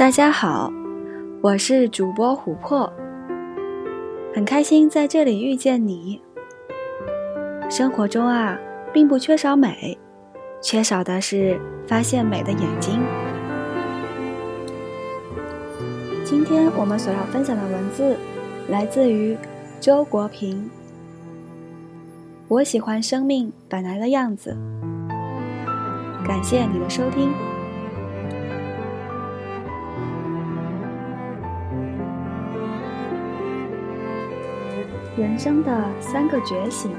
大家好，我是主播琥珀，很开心在这里遇见你。生活中啊，并不缺少美，缺少的是发现美的眼睛。今天我们所要分享的文字来自于周国平。我喜欢生命本来的样子。感谢你的收听。人生的三个觉醒。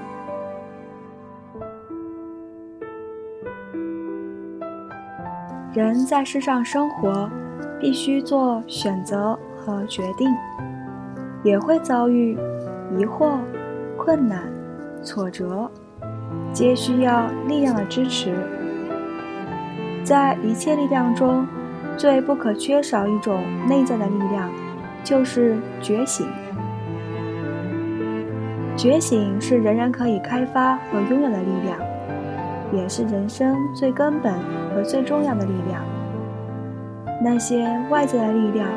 人在世上生活，必须做选择和决定，也会遭遇疑惑、困难、挫折，皆需要力量的支持。在一切力量中，最不可缺少一种内在的力量，就是觉醒。觉醒是人人可以开发和拥有的力量，也是人生最根本和最重要的力量。那些外在的力量，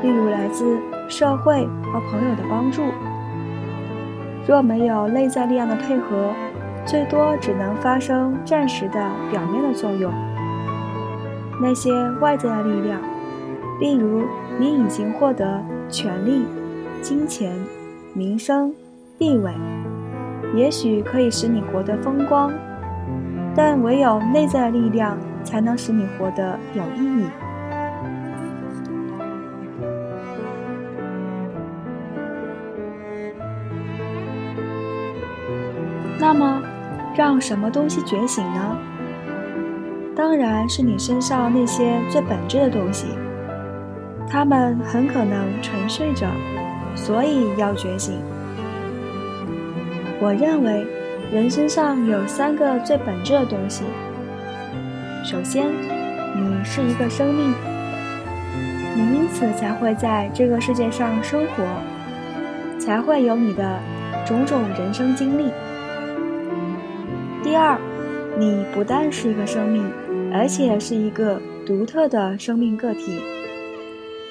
例如来自社会和朋友的帮助，若没有内在力量的配合，最多只能发生暂时的表面的作用。那些外在的力量，例如你已经获得权力、金钱、名声。地位也许可以使你活得风光，但唯有内在力量才能使你活得有意义。那么，让什么东西觉醒呢？当然是你身上那些最本质的东西，它们很可能沉睡着，所以要觉醒。我认为，人身上有三个最本质的东西。首先，你是一个生命，你因此才会在这个世界上生活，才会有你的种种人生经历。第二，你不但是一个生命，而且是一个独特的生命个体，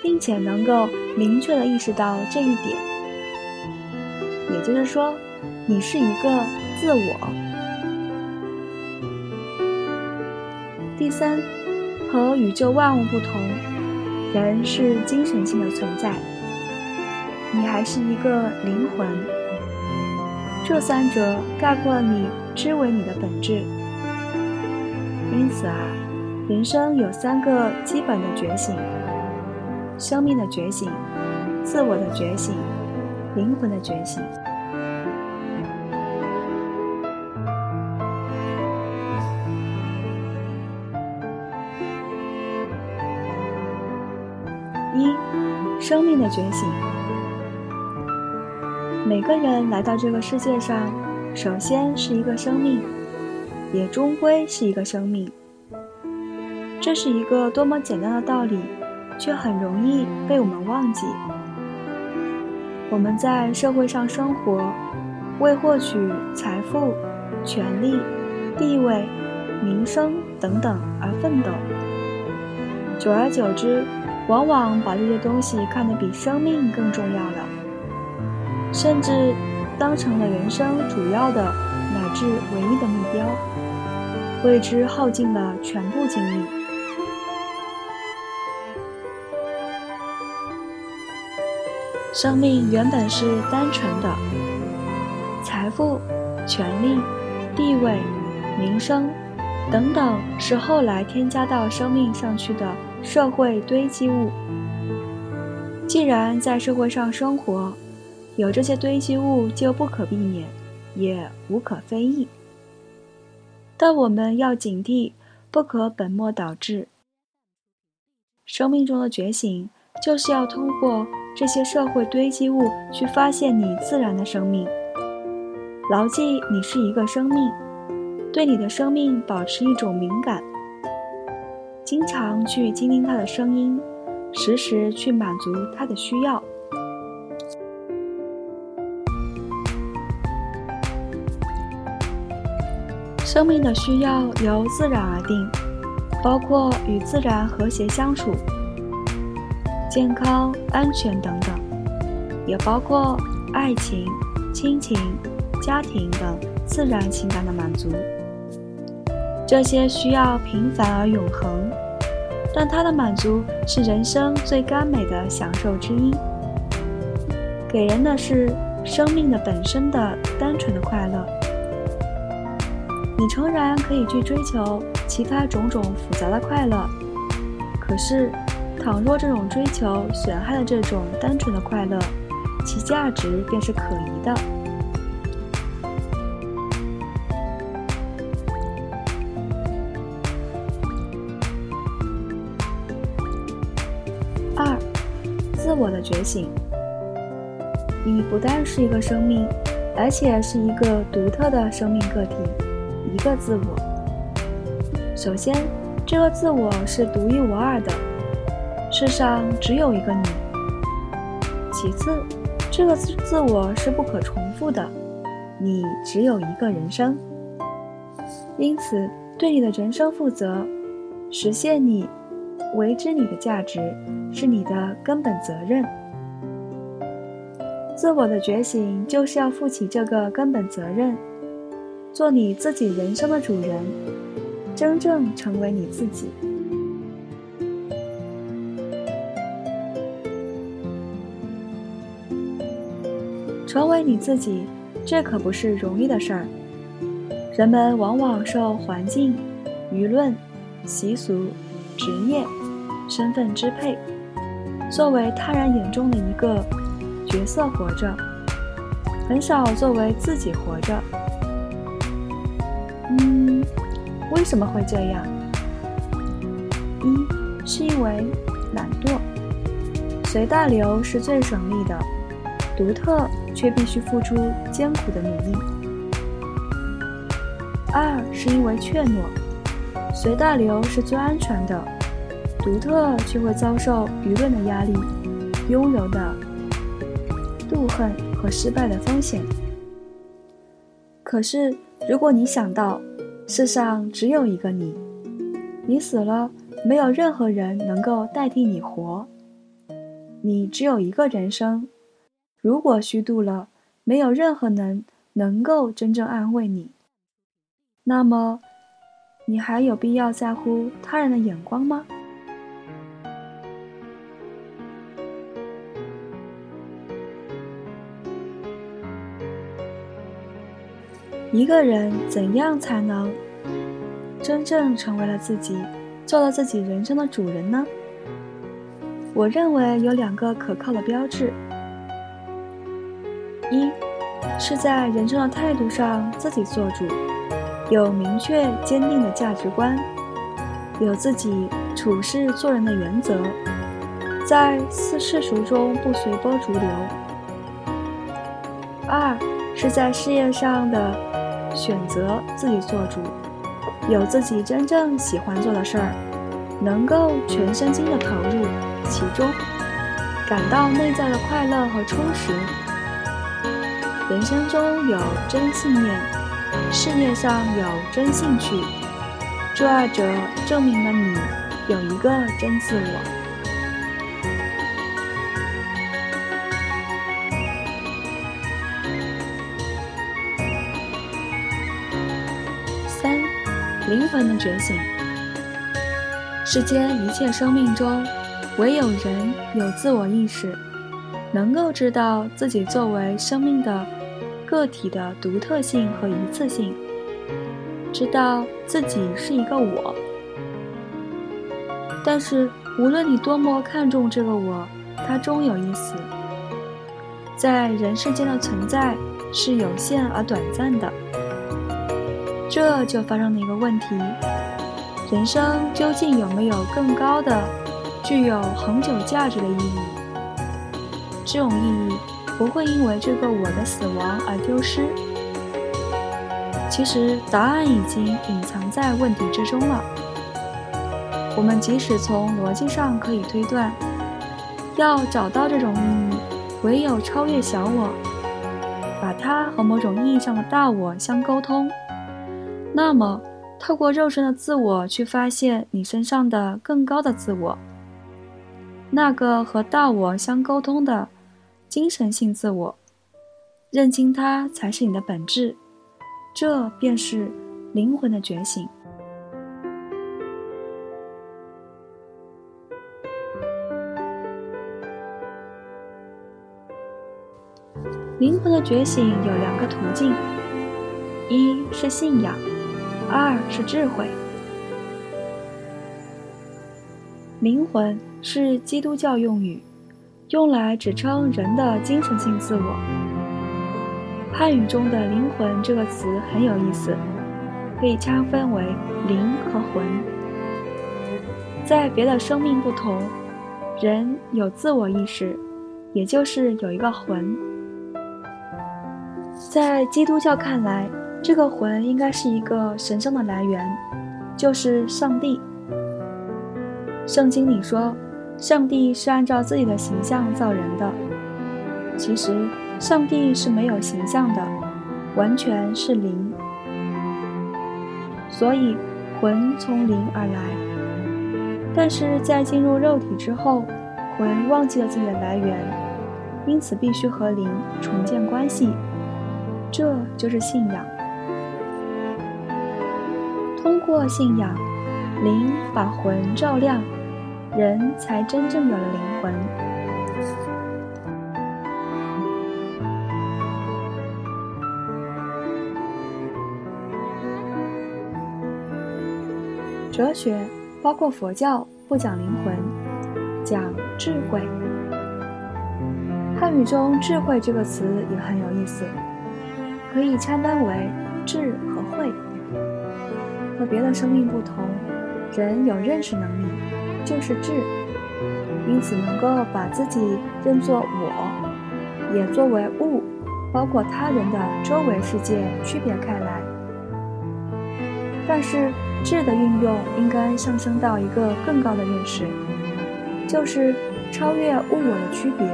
并且能够明确的意识到这一点。也就是说。你是一个自我。第三，和宇宙万物不同，人是精神性的存在，你还是一个灵魂。这三者概括你之为你的本质。因此啊，人生有三个基本的觉醒：生命的觉醒、自我的觉醒、灵魂的觉醒。生命的觉醒。每个人来到这个世界上，首先是一个生命，也终归是一个生命。这是一个多么简单的道理，却很容易被我们忘记。我们在社会上生活，为获取财富、权力、地位、名声等等而奋斗，久而久之。往往把这些东西看得比生命更重要了，甚至当成了人生主要的乃至唯一的目标，为之耗尽了全部精力。生命原本是单纯的，财富、权力、地位、名声等等是后来添加到生命上去的。社会堆积物，既然在社会上生活，有这些堆积物就不可避免，也无可非议。但我们要警惕，不可本末倒置。生命中的觉醒，就是要通过这些社会堆积物去发现你自然的生命。牢记你是一个生命，对你的生命保持一种敏感。经常去倾听他的声音，时时去满足他的需要。生命的需要由自然而定，包括与自然和谐相处。健康、安全等等，也包括爱情、亲情、家庭等自然情感的满足。这些需要平凡而永恒，但它的满足是人生最甘美的享受之一，给人的是生命的本身的单纯的快乐。你诚然可以去追求其他种种复杂的快乐，可是，倘若这种追求损害了这种单纯的快乐，其价值便是可疑的。二，自我的觉醒。你不但是一个生命，而且是一个独特的生命个体，一个自我。首先，这个自我是独一无二的，世上只有一个你。其次，这个自自我是不可重复的，你只有一个人生。因此，对你的人生负责，实现你。为之你的价值是你的根本责任。自我的觉醒就是要负起这个根本责任，做你自己人生的主人，真正成为你自己。成为你自己，这可不是容易的事儿。人们往往受环境、舆论、习俗。职业、身份支配，作为他人眼中的一个角色活着，很少作为自己活着。嗯，为什么会这样？一是因为懒惰，随大流是最省力的，独特却必须付出艰苦的努力。二是因为怯懦。随大流是最安全的，独特却会遭受舆论的压力、拥有的妒恨和失败的风险。可是，如果你想到世上只有一个你，你死了，没有任何人能够代替你活，你只有一个人生，如果虚度了，没有任何人能够真正安慰你，那么。你还有必要在乎他人的眼光吗？一个人怎样才能真正成为了自己，做了自己人生的主人呢？我认为有两个可靠的标志：一是在人生的态度上自己做主。有明确坚定的价值观，有自己处事做人的原则，在世世俗中不随波逐流。二是在事业上的选择自己做主，有自己真正喜欢做的事儿，能够全身心的投入其中，感到内在的快乐和充实。人生中有真信念。事业上有真兴趣，这二者证明了你有一个真自我。灵魂的觉醒。世间一切生命中，唯有人有自我意识，能够知道自己作为生命的。个体的独特性和一次性，知道自己是一个我。但是，无论你多么看重这个我，它终有一死。在人世间的存在是有限而短暂的，这就发生了一个问题：人生究竟有没有更高的、具有恒久价值的意义？这种意义。不会因为这个我的死亡而丢失。其实答案已经隐藏在问题之中了。我们即使从逻辑上可以推断，要找到这种意义，唯有超越小我，把它和某种意义上的大我相沟通。那么，透过肉身的自我去发现你身上的更高的自我，那个和大我相沟通的精神性自我，认清它才是你的本质，这便是灵魂的觉醒。灵魂的觉醒有两个途径，一是信仰，二是智慧。灵魂是基督教用语，用来指称人的精神性自我。汉语中的“灵魂”这个词很有意思，可以拆分为灵和魂。在别的生命不同，人有自我意识，也就是有一个魂。在基督教看来，这个魂应该是一个神圣的来源，就是上帝。圣经里说，上帝是按照自己的形象造人的。其实，上帝是没有形象的，完全是灵。所以，魂从灵而来。但是在进入肉体之后，魂忘记了自己的来源，因此必须和灵重建关系。这就是信仰。通过信仰，灵把魂照亮。人才真正有了灵魂。哲学包括佛教不讲灵魂，讲智慧。汉语中“智慧”这个词也很有意思，可以拆分为智。别的生命不同，人有认识能力。就是智，因此能够把自己认作我，也作为物，包括他人的周围世界区别开来。但是智的运用应该上升到一个更高的认识，就是超越物我的区别。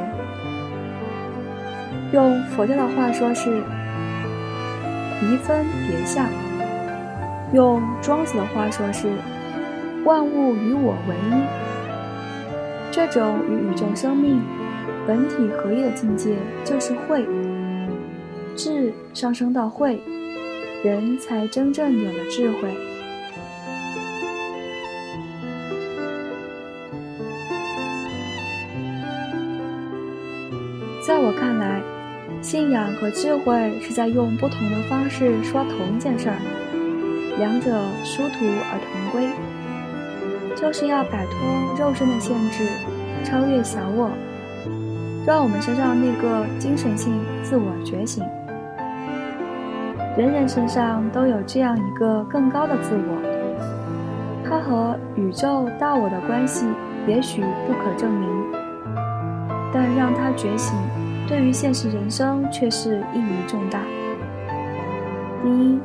用佛教的话说是离分别相，用庄子的话说是。万物与我为一，这种与宇宙生命本体合一的境界就是慧。智上升到慧，人才真正有了智慧。在我看来，信仰和智慧是在用不同的方式说同一件事儿，两者殊途而同归。就是要摆脱肉身的限制，超越小我，让我们身上那个精神性自我觉醒。人人身上都有这样一个更高的自我，它和宇宙大我的关系也许不可证明，但让它觉醒，对于现实人生却是意义重大。第一，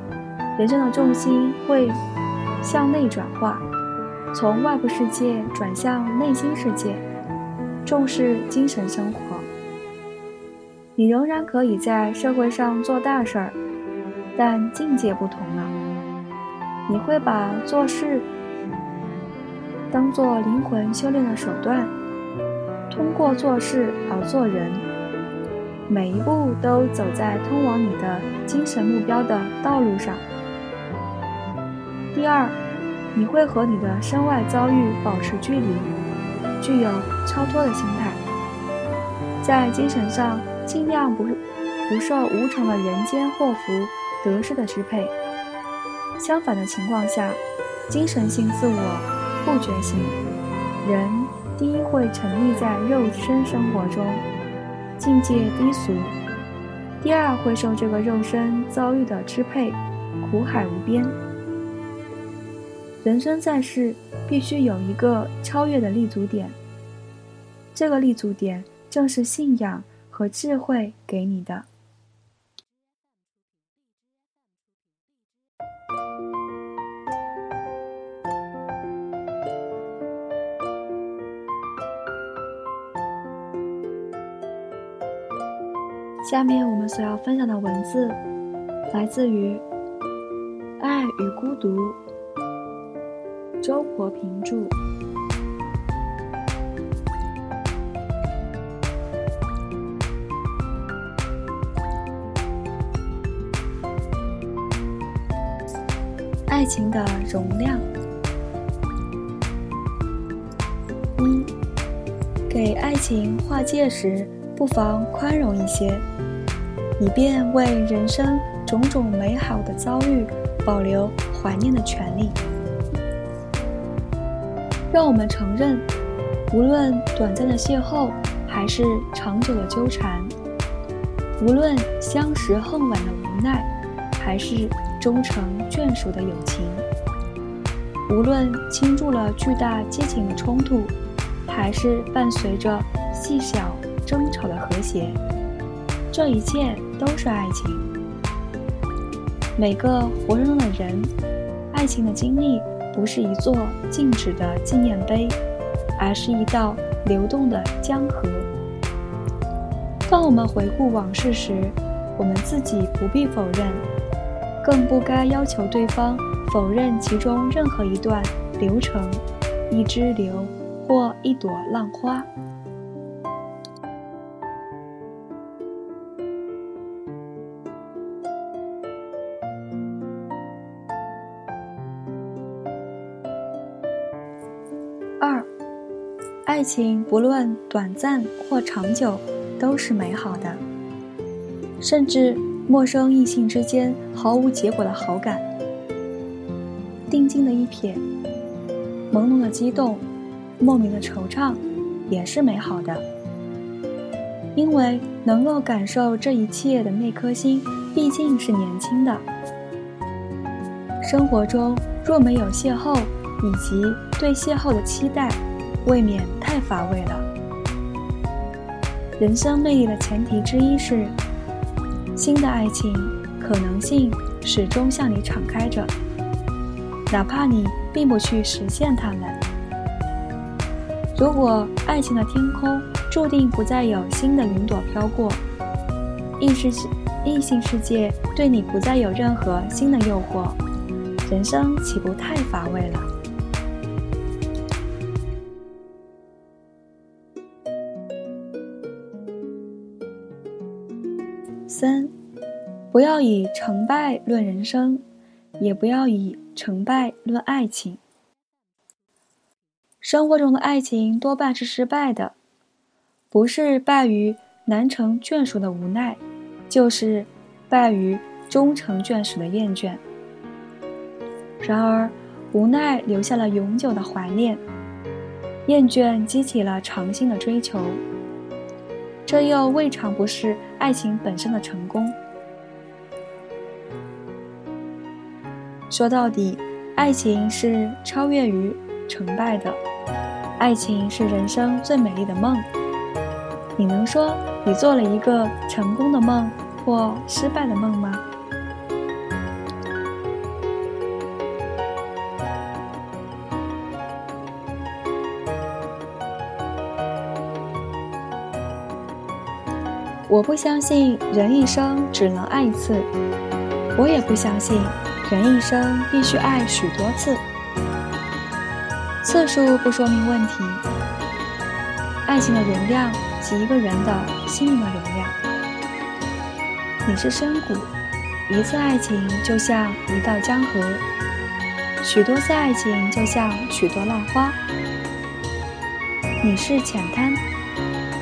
人生的重心会向内转化。从外部世界转向内心世界，重视精神生活。你仍然可以在社会上做大事儿，但境界不同了。你会把做事当做灵魂修炼的手段，通过做事而做人，每一步都走在通往你的精神目标的道路上。第二。你会和你的身外遭遇保持距离，具有超脱的心态，在精神上尽量不不受无常的人间祸福得失的支配。相反的情况下，精神性自我不觉醒，人第一会沉溺在肉身生活中，境界低俗；第二会受这个肉身遭遇的支配，苦海无边。人生在世，必须有一个超越的立足点。这个立足点正是信仰和智慧给你的。下面我们所要分享的文字，来自于《爱与孤独》。周国平著爱情的容量。一，给爱情划界时，不妨宽容一些，以便为人生种种美好的遭遇保留怀念的权利。让我们承认，无论短暂的邂逅，还是长久的纠缠；无论相识恨晚的无奈，还是终成眷属的友情；无论倾注了巨大激情的冲突，还是伴随着细小争吵的和谐，这一切都是爱情。每个活生生的人，爱情的经历。不是一座静止的纪念碑，而是一道流动的江河。当我们回顾往事时，我们自己不必否认，更不该要求对方否认其中任何一段流程、一支流或一朵浪花。爱情不论短暂或长久，都是美好的。甚至陌生异性之间毫无结果的好感，定睛的一瞥，朦胧的激动，莫名的惆怅，也是美好的。因为能够感受这一切的那颗心，毕竟是年轻的。生活中若没有邂逅，以及对邂逅的期待。未免太乏味了。人生魅力的前提之一是，新的爱情可能性始终向你敞开着，哪怕你并不去实现它们。如果爱情的天空注定不再有新的云朵飘过，异世异性世界对你不再有任何新的诱惑，人生岂不太乏味了？三，不要以成败论人生，也不要以成败论爱情。生活中的爱情多半是失败的，不是败于难成眷属的无奈，就是败于终成眷属的厌倦。然而，无奈留下了永久的怀念，厌倦激起了长新的追求。这又未尝不是爱情本身的成功。说到底，爱情是超越于成败的，爱情是人生最美丽的梦。你能说你做了一个成功的梦或失败的梦吗？我不相信人一生只能爱一次，我也不相信人一生必须爱许多次。次数不说明问题，爱情的容量及一个人的心灵的容量。你是深谷，一次爱情就像一道江河，许多次爱情就像许多浪花。你是浅滩。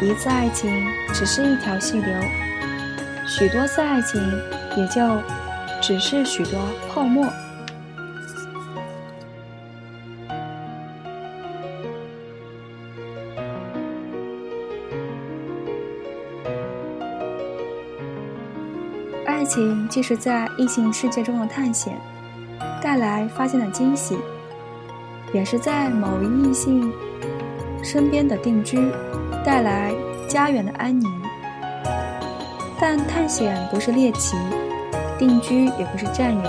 一次爱情只是一条细流，许多次爱情也就只是许多泡沫。爱情既是在异性世界中的探险，带来发现的惊喜，也是在某一异性身边的定居。带来家园的安宁，但探险不是猎奇，定居也不是占有。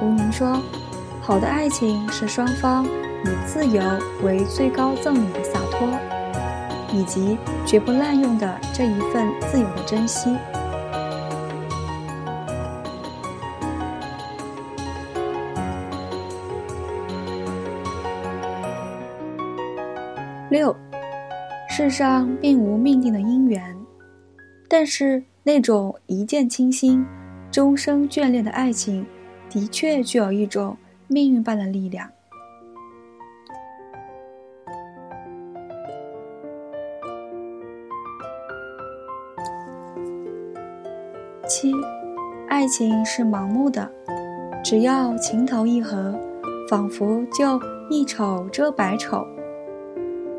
吴宁说：“好的爱情是双方以自由为最高赠礼的洒脱，以及绝不滥用的这一份自由的珍惜。”六。世上并无命定的姻缘，但是那种一见倾心、终生眷恋的爱情，的确具有一种命运般的力量。七，爱情是盲目的，只要情投意合，仿佛就一丑遮百丑。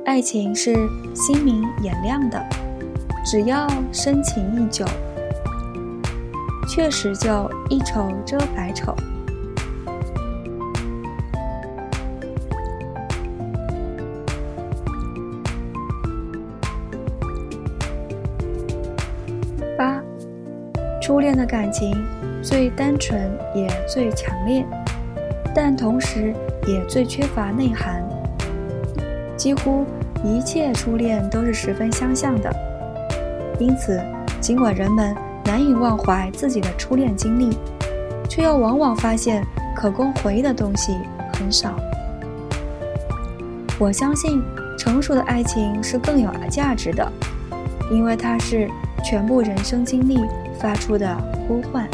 爱情是心明眼亮的，只要深情一久，确实就一丑遮百丑。八，初恋的感情最单纯也最强烈，但同时也最缺乏内涵。几乎一切初恋都是十分相像的，因此，尽管人们难以忘怀自己的初恋经历，却又往往发现可供回忆的东西很少。我相信，成熟的爱情是更有价值的，因为它是全部人生经历发出的呼唤。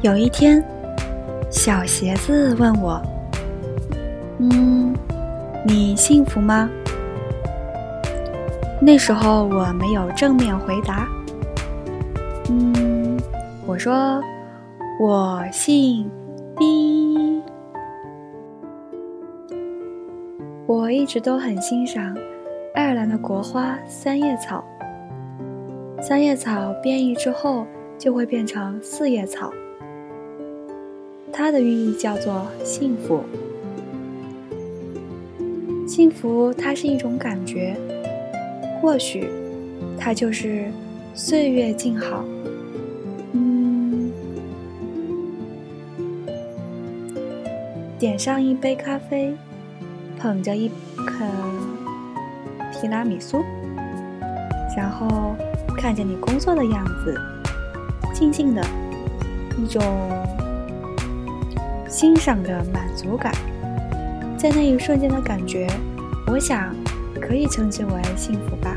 有一天，小鞋子问我：“嗯，你幸福吗？”那时候我没有正面回答。嗯，我说：“我姓毕。”我一直都很欣赏爱尔兰的国花三叶草。三叶草变异之后就会变成四叶草。它的寓意叫做幸福，幸福它是一种感觉，或许它就是岁月静好。嗯，点上一杯咖啡，捧着一颗提拉米苏，然后看着你工作的样子，静静的一种。欣赏的满足感，在那一瞬间的感觉，我想可以称之为幸福吧。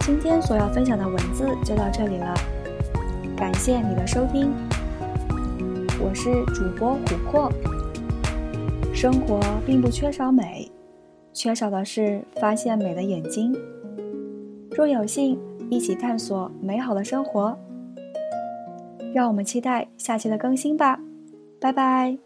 今天所要分享的文字就到这里了，感谢你的收听，我是主播琥珀。生活并不缺少美。缺少的是发现美的眼睛。若有幸一起探索美好的生活，让我们期待下期的更新吧，拜拜。